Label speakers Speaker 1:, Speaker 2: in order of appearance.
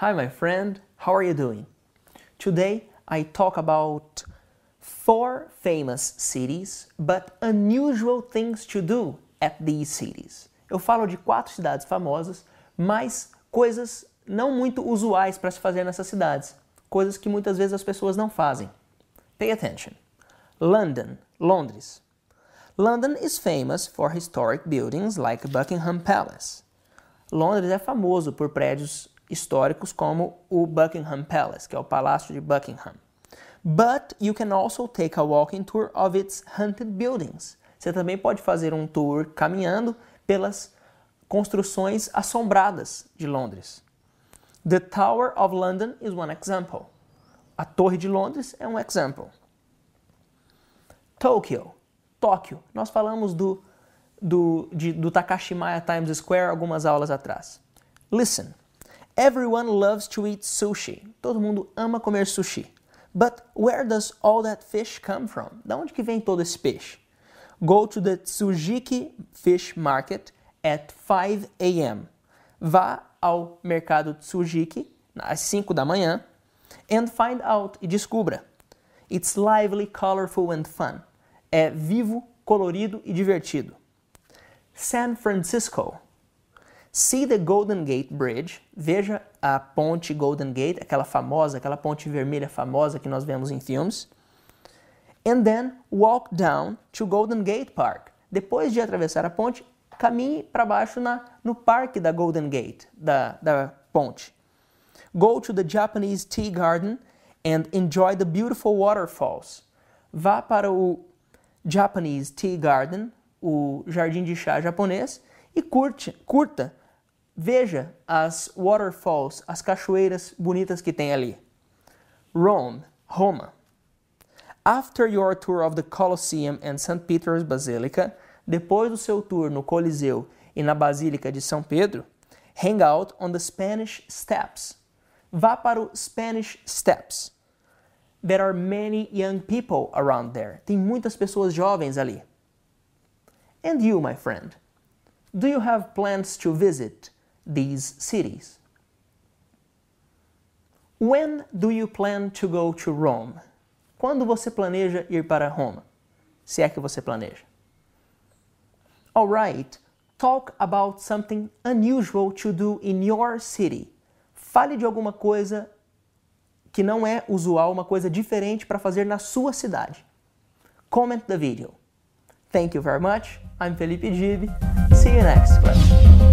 Speaker 1: Hi, my friend. How are you doing? Today I talk about four famous cities, but unusual things to do at these cities. Eu falo de quatro cidades famosas, mas coisas não muito usuais para se fazer nessas cidades, coisas que muitas vezes as pessoas não fazem. Pay attention. London, Londres. London is famous for historic buildings like Buckingham Palace. Londres é famoso por prédios históricos como o Buckingham Palace, que é o Palácio de Buckingham. But you can also take a walking tour of its haunted buildings. Você também pode fazer um tour caminhando pelas construções assombradas de Londres. The Tower of London is one example. A Torre de Londres é um exemplo. Tokyo, Tóquio. Nós falamos do, do, de, do Takashimaya Times Square algumas aulas atrás. Listen. Everyone loves to eat sushi. Todo mundo ama comer sushi. But where does all that fish come from? Da onde que vem todo esse peixe? Go to the Tsujiki Fish Market at 5 a.m. Vá ao mercado Tsujiki às 5 da manhã and find out e descubra. It's lively, colorful and fun. É vivo, colorido e divertido. San Francisco. See the Golden Gate Bridge. Veja a ponte Golden Gate, aquela famosa, aquela ponte vermelha famosa que nós vemos em filmes. And then walk down to Golden Gate Park. Depois de atravessar a ponte, caminhe para baixo na, no parque da Golden Gate, da, da ponte. Go to the Japanese Tea Garden and enjoy the beautiful waterfalls. Vá para o Japanese Tea Garden, o jardim de chá japonês, e curte, curta, veja as waterfalls, as cachoeiras bonitas que tem ali. Rome, Roma. After your tour of the Colosseum and St. Peter's Basilica, depois do seu tour no Coliseu e na Basílica de São Pedro, hang out on the Spanish Steps. Vá para o Spanish Steps. There are many young people around there. Tem muitas pessoas jovens ali. And you, my friend, do you have plans to visit these cities? When do you plan to go to Rome? Quando você planeja ir para Roma? Se é que você planeja. Alright, talk about something unusual to do in your city. Fale de alguma coisa que não é usual, uma coisa diferente para fazer na sua cidade. Comment the video. Thank you very much. I'm Felipe Gibi. See you next class.